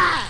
Ah!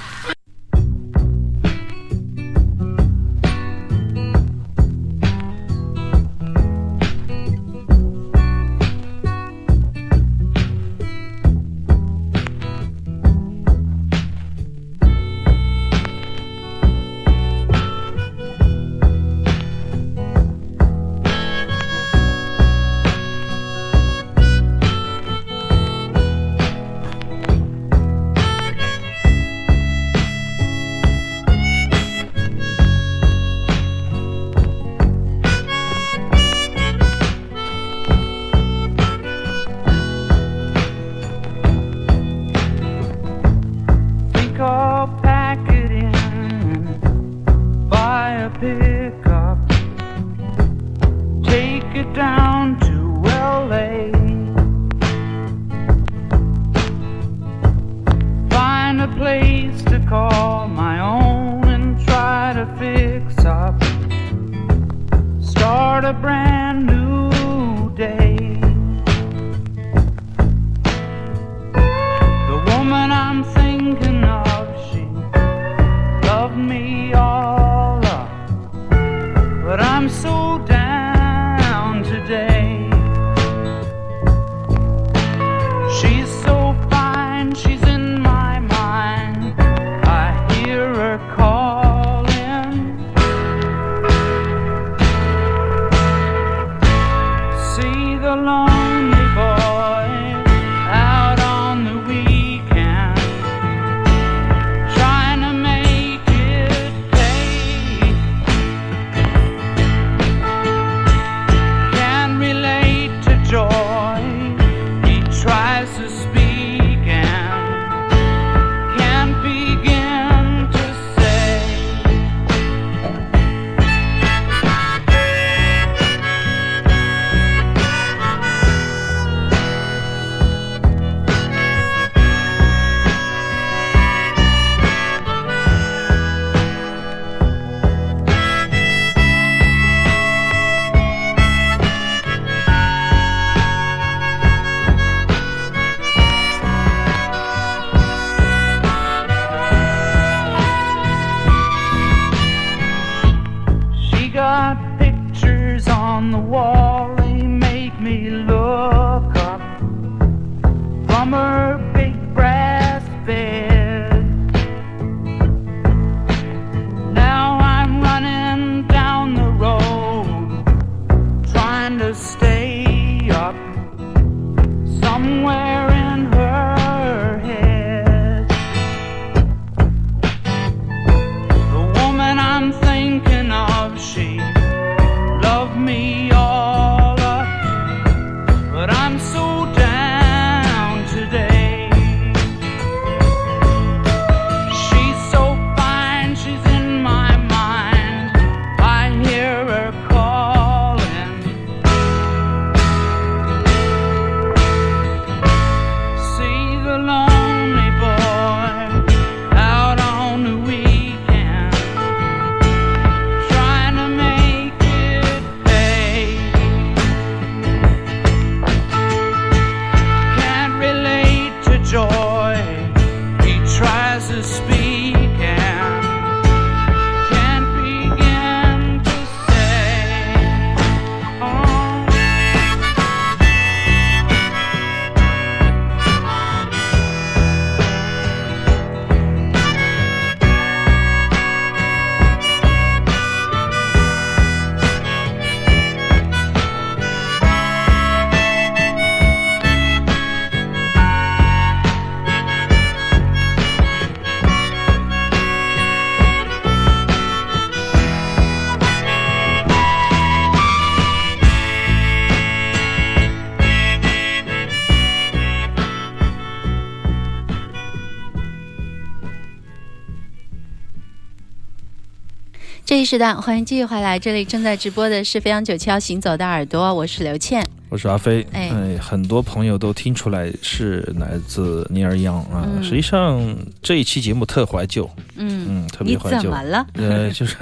这一时段，欢迎继续回来。这里正在直播的是飞扬九七幺行走的耳朵，我是刘倩。我是阿飞，哎哎，很多朋友都听出来是来自尼尔杨啊。嗯实际上这一期节目特怀旧，嗯，嗯，特别怀旧。怎么了？呃，就是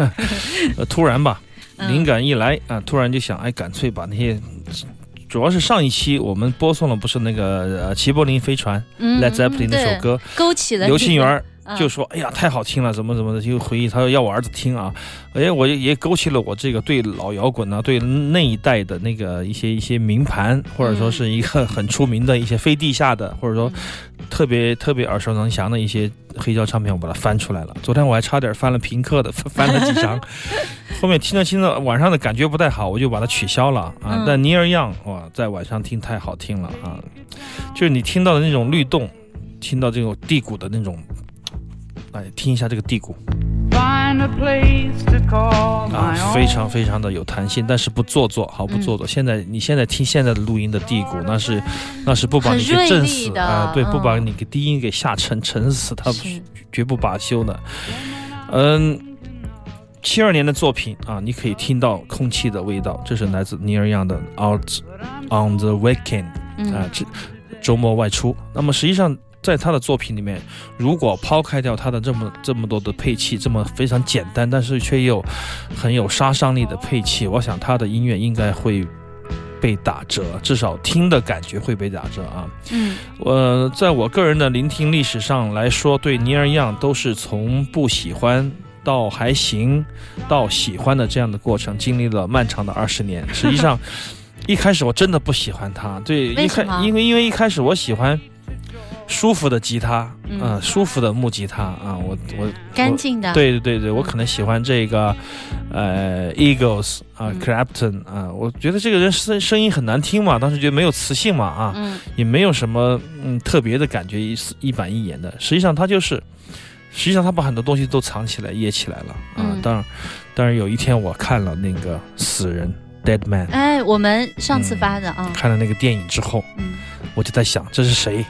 呃突然吧，嗯灵感一来啊，突然就想，哎，干脆把那些。主要是上一期我们播送了不是那个呃齐柏林飞船嗯 Led Zeppelin 那首，歌，勾起了刘庆元就说：“哎呀，太好听了，怎么怎么的，就回忆他说要我儿子听啊，哎，我也也勾起了我这个对老摇滚啊，对那一代的那个一些一些名盘，或者说是一个很出名的一些非地下的，或者说特别特别耳熟能详的一些黑胶唱片，我把它翻出来了。昨天我还差点翻了平克的，翻了几张，后面听着听着晚上的感觉不太好，我就把它取消了啊。嗯但尼尔样哇，在晚上听太好听了啊，就是你听到的那种律动，听到这种地鼓的那种。”来听一下这个地鼓 Find a place to call 啊非常非常的有弹性，但是不做作，毫不做作。现在你现在听现在的录音的低谷，那是那是不把你给震死的啊，对，嗯不把你给低音给吓沉沉死，他绝不罢休的。嗯，七二年的作品啊，你可以听到空气的味道，这是来自尼尔样的《Out on the Weekend》啊嗯，这周末外出。那么实际上，在他的作品里面，如果抛开掉他的这么这么多的配器，这么非常简单，但是却又很有杀伤力的配器，我想他的音乐应该会被打折，至少听的感觉会被打折啊。嗯我在我个人的聆听历史上来说，对尼尔样都是从不喜欢到还行，到喜欢的这样的过程，经历了漫长的二十年。实际上，一开始我真的不喜欢他，对，一开因为因为一开始我喜欢舒服的吉他，嗯。嗯、舒服的木吉他啊，我我干净的，，对对对对，我可能喜欢这个，呃，Eagles 啊嗯，Clapton 啊，我觉得这个人声声音很难听嘛，当时觉得没有磁性嘛啊，嗯。也没有什么嗯特别的感觉，一一板一眼的。实际上他就是，实际上他把很多东西都藏起来、掖起来了啊。嗯。当然，当然有一天我看了那个《死人》（Dead Man），、哎，我们上次发的啊，看了那个电影之后，嗯，我就在想这是谁？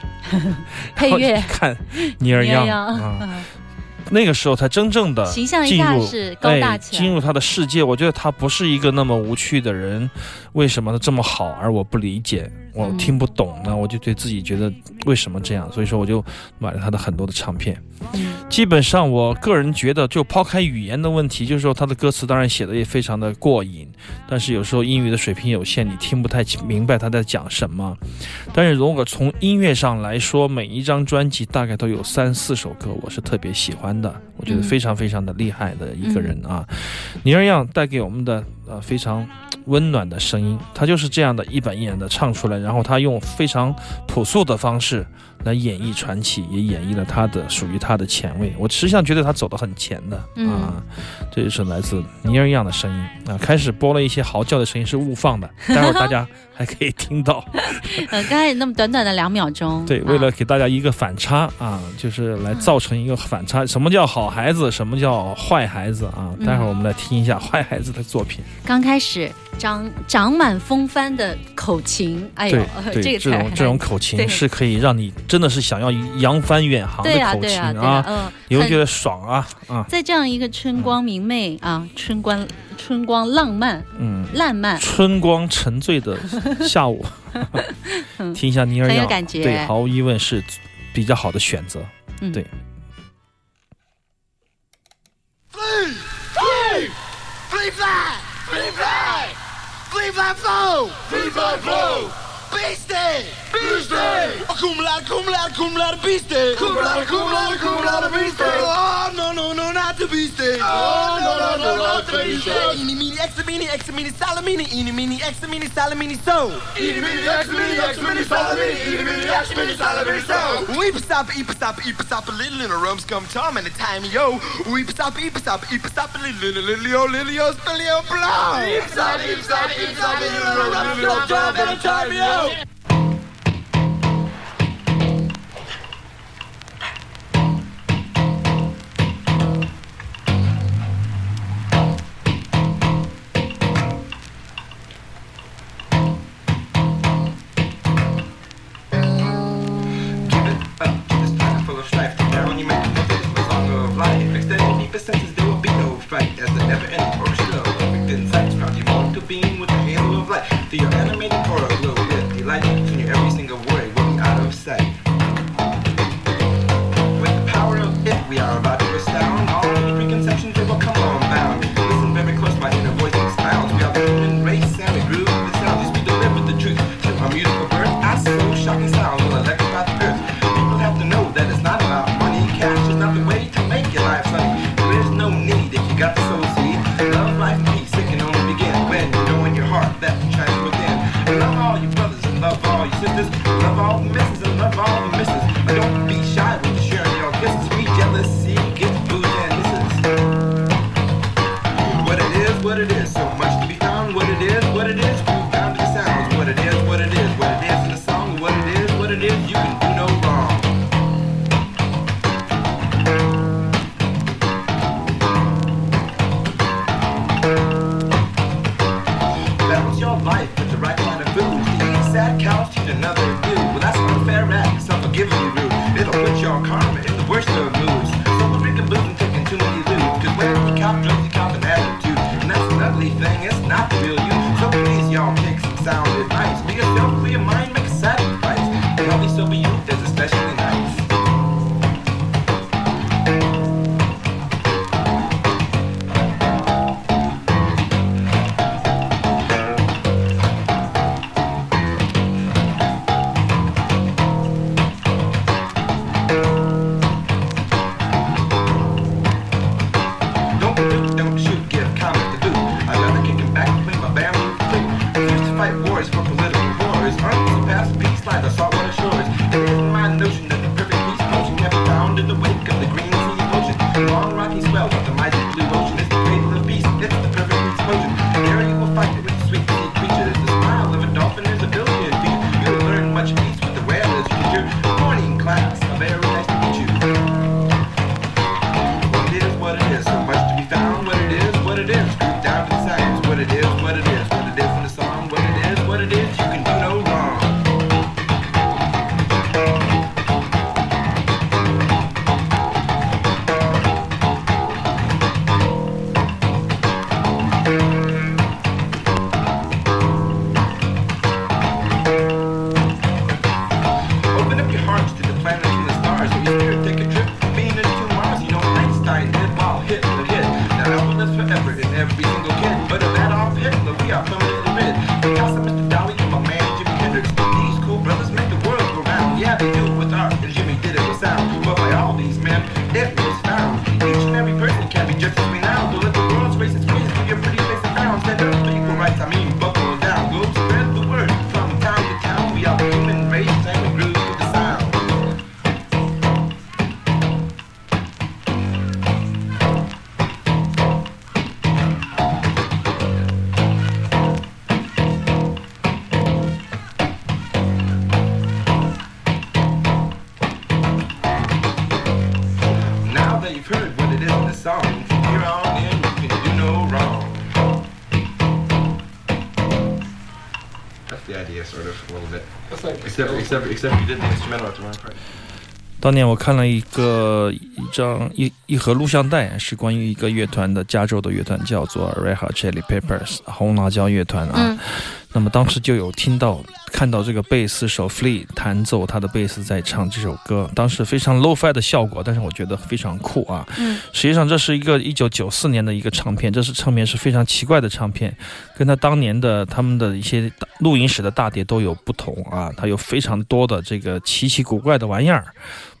配乐。看尼尔样尼尔样啊，嗯。那个时候才真正的形象一进入下是高大哎，起来，进入他的世界。我觉得他不是一个那么无趣的人，为什么他这么好，而我不理解，我嗯听不懂呢？我就对自己觉得为什么这样，所以说我就买了他的很多的唱片。嗯。基本上，我个人觉得，就抛开语言的问题，就是说他的歌词当然写的也非常的过瘾，但是有时候英语的水平有限，你听不太清明白他在讲什么。但是如果从音乐上来说，每一张专辑大概都有三四首歌，我是特别喜欢的，我觉得嗯非常非常的厉害的一个人啊。尼尔样带给我们的呃非常温暖的声音，他就是这样的一板一眼的唱出来，然后他用非常朴素的方式来演绎传奇，也演绎了他的属于他的前卫。我实际上觉得他走得很前的嗯啊，这就是来自尼尔样的声音啊。开始播了一些嚎叫的声音是误放的，待会儿大家 还可以听到。呃，刚才那么短短的两秒钟，对，啊为了给大家一个反差啊，就是来造成一个反差。什么叫好孩子？什么叫坏孩子啊？嗯待会儿我们来听一下坏孩子的作品。刚开始长长满风帆的口琴，哎呦这个这种这种口琴是可以让你真的是想要扬帆远航的口琴对呀对呀，嗯，很你会觉得爽啊啊，在这样一个春光明媚啊，春光春光浪漫嗯。烂漫，春光沉醉的下午，听一下尼尔样，很有感觉对，毫无疑问是比较好的选择。嗯对 fly! Fly! Fly fly! Oh, laude, beastie! Cum laude, cum laude, cum laude, beastie! Oh, no, no, no, not the beastie! Oh, no, no, no, not the beastie! Eeny, meeny, extra, meeny, extra, meeny, salamini, eeny, meeny, extra, meeny, salamini, so! Eeny, meeny, extra, meeny, extra, meeny, salamini, eeny, meeny, extra, meeny, salamini, so! Weep, stop, eep, stop, eep, stop, a little, little rums come tom and the time, yo! Weep, stop, eep, stop, eep, stop, a little, little, little, yo, little, yo, still, yo, blow! Eep, stop, eep, stop, eep, stop, little, rums come tom and the time, yo! to. Love all the misses and love all the misses. I don't be shy when you sharing your kisses. We jealousy, get food and this is what it is, what it is. Except, you did the instrumental at the wrong part. 当年我看了一个一张一一盒录像带，是关于一个乐团的，加州的乐团叫做 Red Hot Chili Peppers 红辣椒乐团啊。嗯那么当时就有听到看到这个贝斯手 Flea 弹奏他的贝斯在唱这首歌，当时非常 low-fi 的效果，但是我觉得非常酷啊。嗯，实际上这是一个一九九四年的一个唱片，这是唱片是非常奇怪的唱片，跟他当年的他们的一些录音室的大碟都有不同啊，它有非常多的这个奇奇古怪的玩意儿。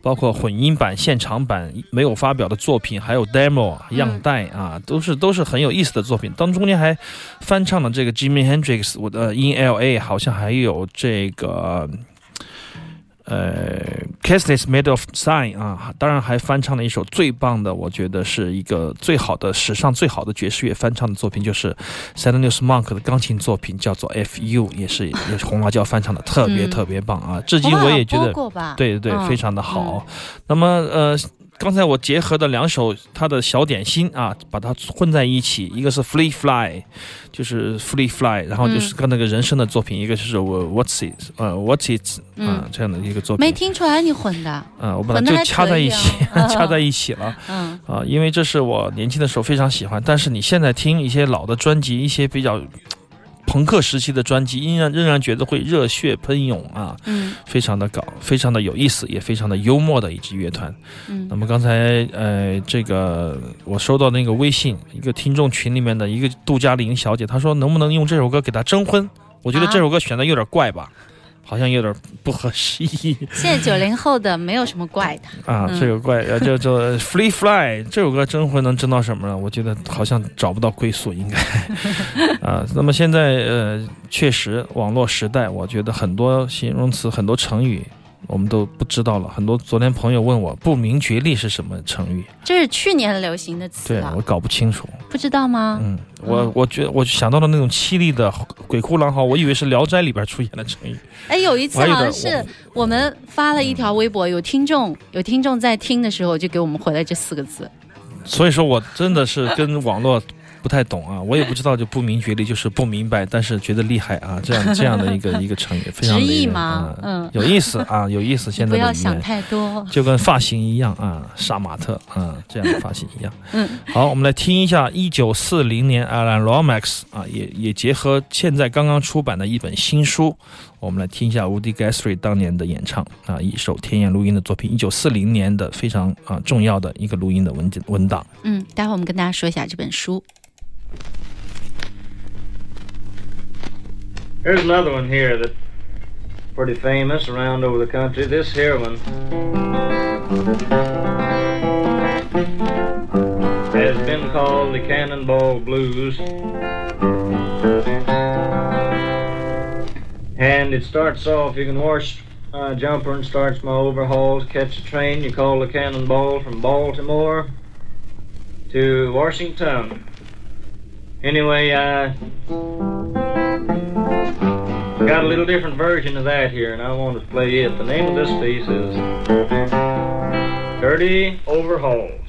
包括混音版、现场版没有发表的作品，还有 demo 样带啊，都是都是很有意思的作品。当中间还翻唱了这个 Jimmy Hendrix 我的 In L.A.，好像还有这个呃 Castless Made of Sign 啊，当然还翻唱了一首最棒的，我觉得是一个最好的史上最好的爵士乐翻唱的作品，就是 s a n d e s Monk 的钢琴作品，叫做 F.U.，也是也是红辣椒翻唱的，特别嗯特别棒啊！至今我也觉得。对对对，嗯非常的好。那么呃，刚才我结合的两首他的小点心啊，把它混在一起，一个是 Free Fly，就是 Free Fly，然后就是跟那个人生的作品，一个就是我 What's It，呃 What's It 啊、嗯。这样的一个作品。没。听出来你混的，嗯、我把它混得还就掐在一起，啊。掐在一起了。嗯。啊、因为这是我年轻的时候非常喜欢，但是你现在听一些老的专辑，一些比较朋克时期的专辑，依然仍然觉得会热血喷涌啊。嗯非常的搞，非常的有意思，也非常的幽默的一支乐团。嗯那么刚才呃，这个我收到那个微信，一个听众群里面的一个杜嘉玲小姐，她说能不能用这首歌给她征婚？我觉得啊这首歌选的有点怪吧，好像有点不合时宜现在九零后的没有什么怪的，啊。嗯这个怪呃，叫做 Free Fly 这首歌征婚能争到什么呢？我觉得好像找不到归宿，应该 啊。那么现在呃，确实网络时代，我觉得很多形容词、很多成语。我们都不知道了，很多昨天朋友问我“不明觉厉”是什么成语，这是去年流行的词了对我，搞不清楚。不知道吗？嗯，我我觉我想到了那种凄厉的鬼哭狼嚎，我以为是《聊斋》里边出现的成语。哎，有一次好像是我们发了一条微博，有听众有听众在听的时候就给我们回了这四个字，所以说我真的是跟网络不不太懂啊，我也不知道就不明觉厉就是不明白，但是觉得厉害啊，这样这样的一个一个成语，非常直译的吗啊嗯有意思啊，有意思。现在不要想太多。就跟发型一样啊，杀马特啊这样的发型一样。嗯，好，我们来听一下一九四零年 Alan Lomax 啊，也也结合现在刚刚出版的一本新书，我们来听一下 Woody Guthrie 当年的演唱啊，一首天眼录音的作品，一九四零年的非常啊重要的一个录音的文件文档。嗯，待会儿我们跟大家说一下这本书。Here's another one here that's pretty famous around over the country. This here one has been called the Cannonball Blues. And it starts off, you can wash uh, jumper and starts my overhauls, catch a train, you call the Cannonball from Baltimore to Washington. Anyway, I got a little different version of that here, and I want to play it. The name of this piece is Dirty Overhauls.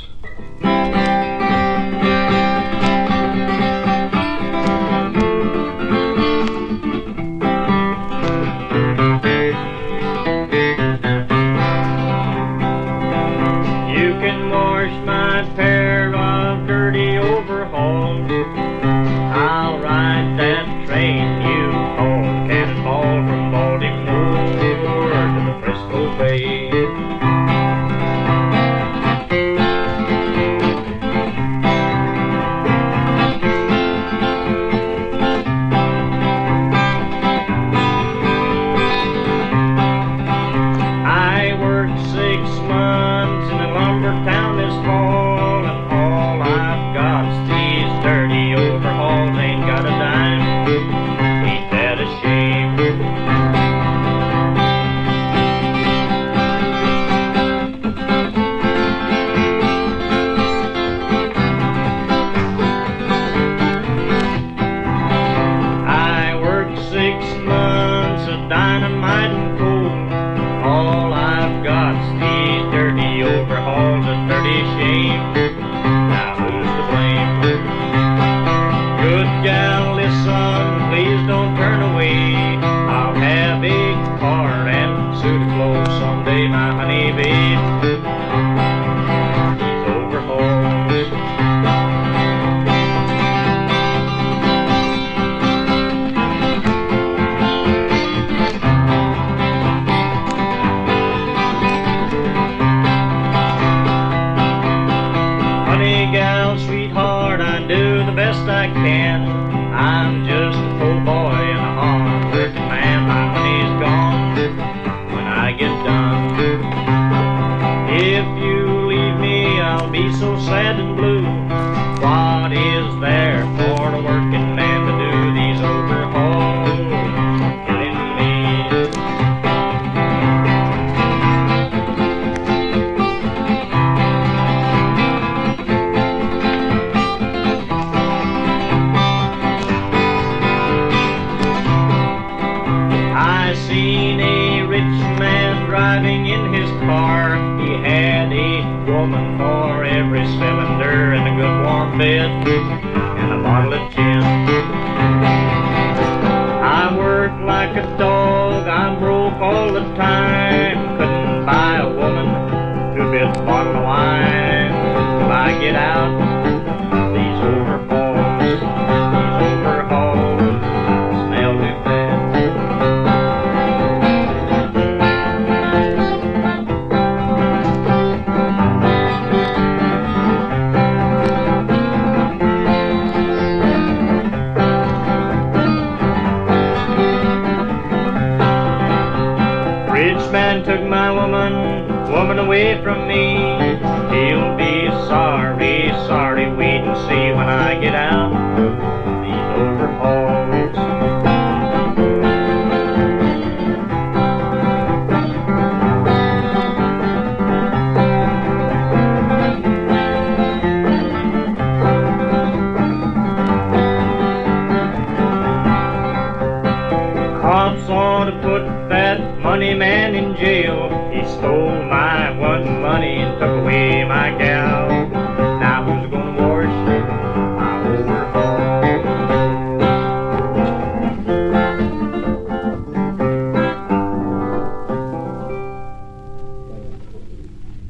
Took my woman, woman away from me.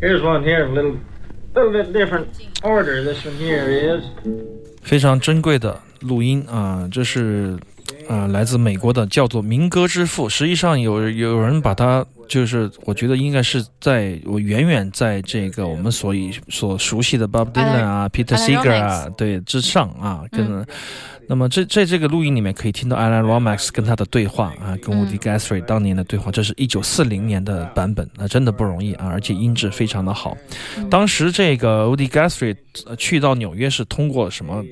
Here's one here, a little, little bit different order. This one here is. 非常珍贵的录音啊、这是啊、来自美国的，叫做民歌之父。实际上有有人把它，就是我觉得应该是在我远远在这个我们所以所熟悉的 Bob Dylan 啊、Peter Seeger 啊，对之上啊，跟。那么这在这个录音里面可以听到 Alan Romax 跟他的对话啊，跟 Woody Guthrie 当年的对话，这是一九四零年的版本，那真的不容易啊，而且音质非常的好。当时这个 Woody Guthrie 呃去到纽约是通过什么？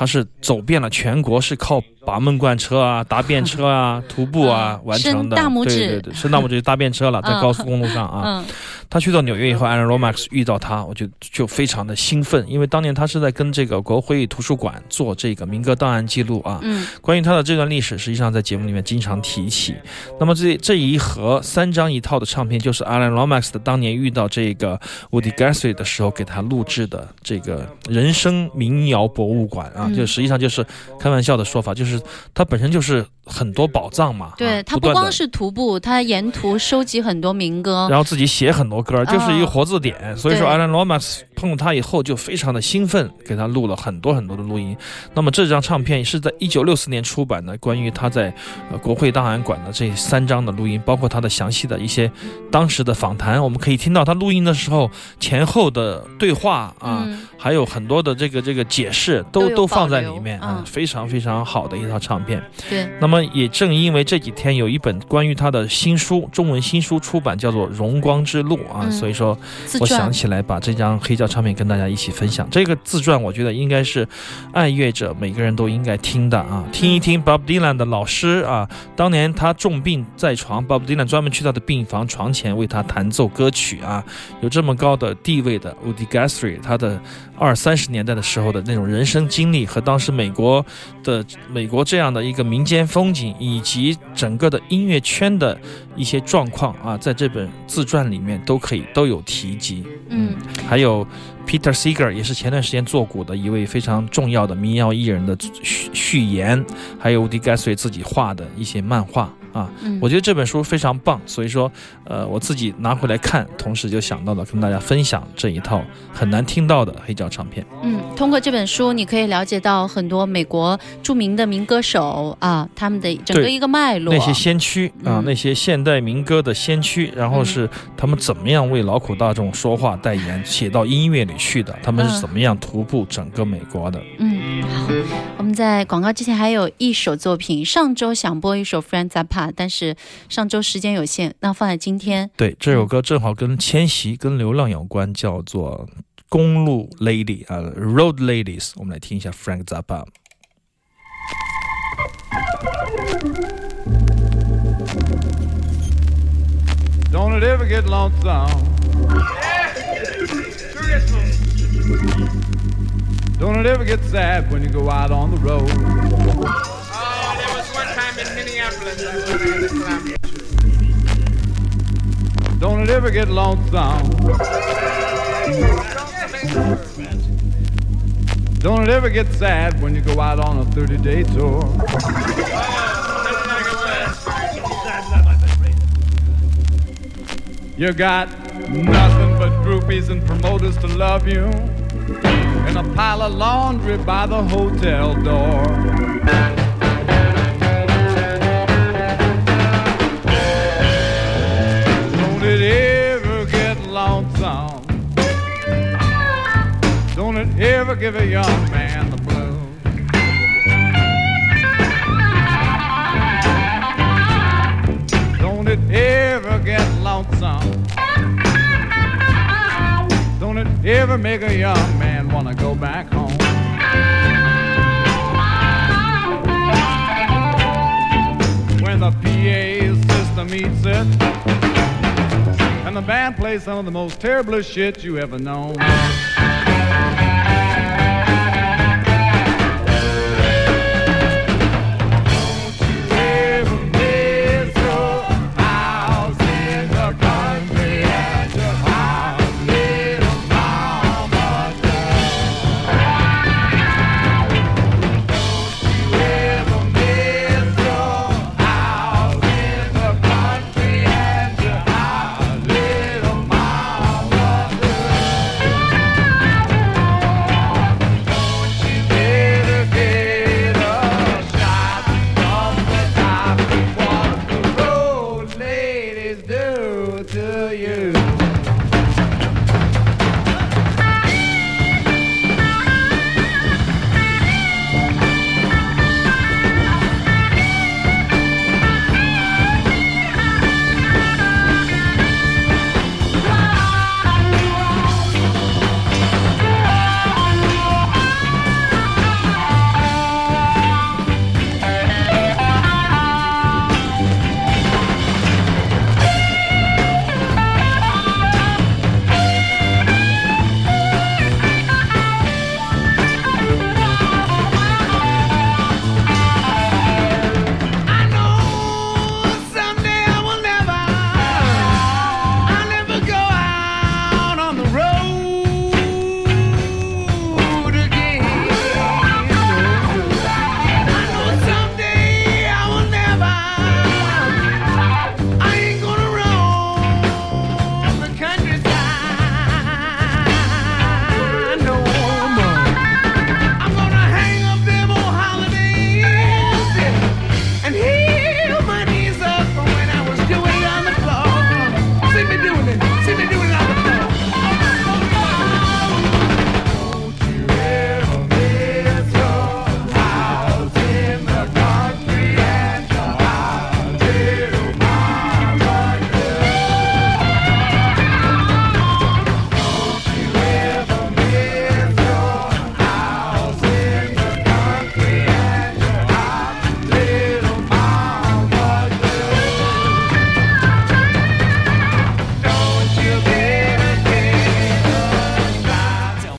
他是走遍了全国，是靠拔闷罐车啊、搭便车啊、徒步啊完成的。伸大拇指对对对，伸大拇指就搭便车了，在 嗯高速公路上啊。嗯他去到纽约以后，Alan Lomax 遇到他，我就就非常的兴奋，因为当年他是在跟这个国会图书馆做这个民歌档案记录啊。嗯关于他的这段历史，实际上在节目里面经常提起。那么这这一盒三张一套的唱片，就是 Alan Lomax 的当年遇到这个 Woody Guthrie 的时候给他录制的这个人生民谣博物馆啊，嗯。就实际上就是开玩笑的说法，就是它本身就是很多宝藏嘛。对他不光是徒步，他沿途收集很多民歌。然后自己写很多歌，就是一个哦活字典。所以说对，Alan Lomax 碰到他以后就非常的兴奋，给他录了很多很多的录音。那么这张唱片是在一九六四年出版的，关于他在呃国会档案馆的这三张的录音，包括他的详细的一些当时的访谈，我们可以听到他录音的时候前后的对话啊。嗯还有很多的这个这个解释都都都放在里面嗯啊，非常非常好的一套唱片。对，那么也正因为这几天有一本关于他的新书，中文新书出版，叫做《荣光之路》啊，嗯。所以说我想起来把这张黑胶唱片跟大家一起分享。这个自传我觉得应该是爱乐者每个人都应该听的啊，听一听 Bob Dylan 的老师啊，当年他重病在床，Bob Dylan 专门去他的病房床前为他弹奏歌曲啊，有这么高的地位的 Woody Guthrie，他的二三十年代的时候的那种人生经历和当时美国的美国这样的一个民间风景，以及整个的音乐圈的一些状况啊，在这本自传里面都可以都有提及。嗯还有 Peter Seeger 也是前段时间作古的一位非常重要的民谣艺人的序序言，还有 Woody Guthrie 自己画的一些漫画啊。嗯，我觉得这本书非常棒，所以说，呃，我自己拿回来看，同时就想到了跟大家分享这一套很难听到的黑胶唱片。嗯，通过这本书，你可以了解到很多美国著名的民歌手啊，他们的整个一个脉络。那些先驱啊，嗯那些现代民歌的先驱，然后是他们怎么样为劳苦大众说话代言，写到音乐里去的，他们是嗯怎么样徒步整个美国的。嗯，好，我们在广告之前还有一首作品，上周想播一首 Frank Zappa，但是上周时间有限，那放在今天。对，这首歌正好跟迁徙、跟流浪有关，叫做《公路 Lady》啊，《Road Ladies》。我们来听一下 Frank Zappa。Don't it ever get lonesome? Don't it ever get sad when you go out on the road? Don't it ever get lonesome? Don't it ever get sad when you go out on a 30 day tour? You got nothing but groupies and promoters to love you, and a pile of laundry by the hotel door. Ever give a young man the blues? Don't it ever get lonesome? Don't it ever make a young man wanna go back home? When the PA system eats it, and the band plays some of the most terrible shit you ever known.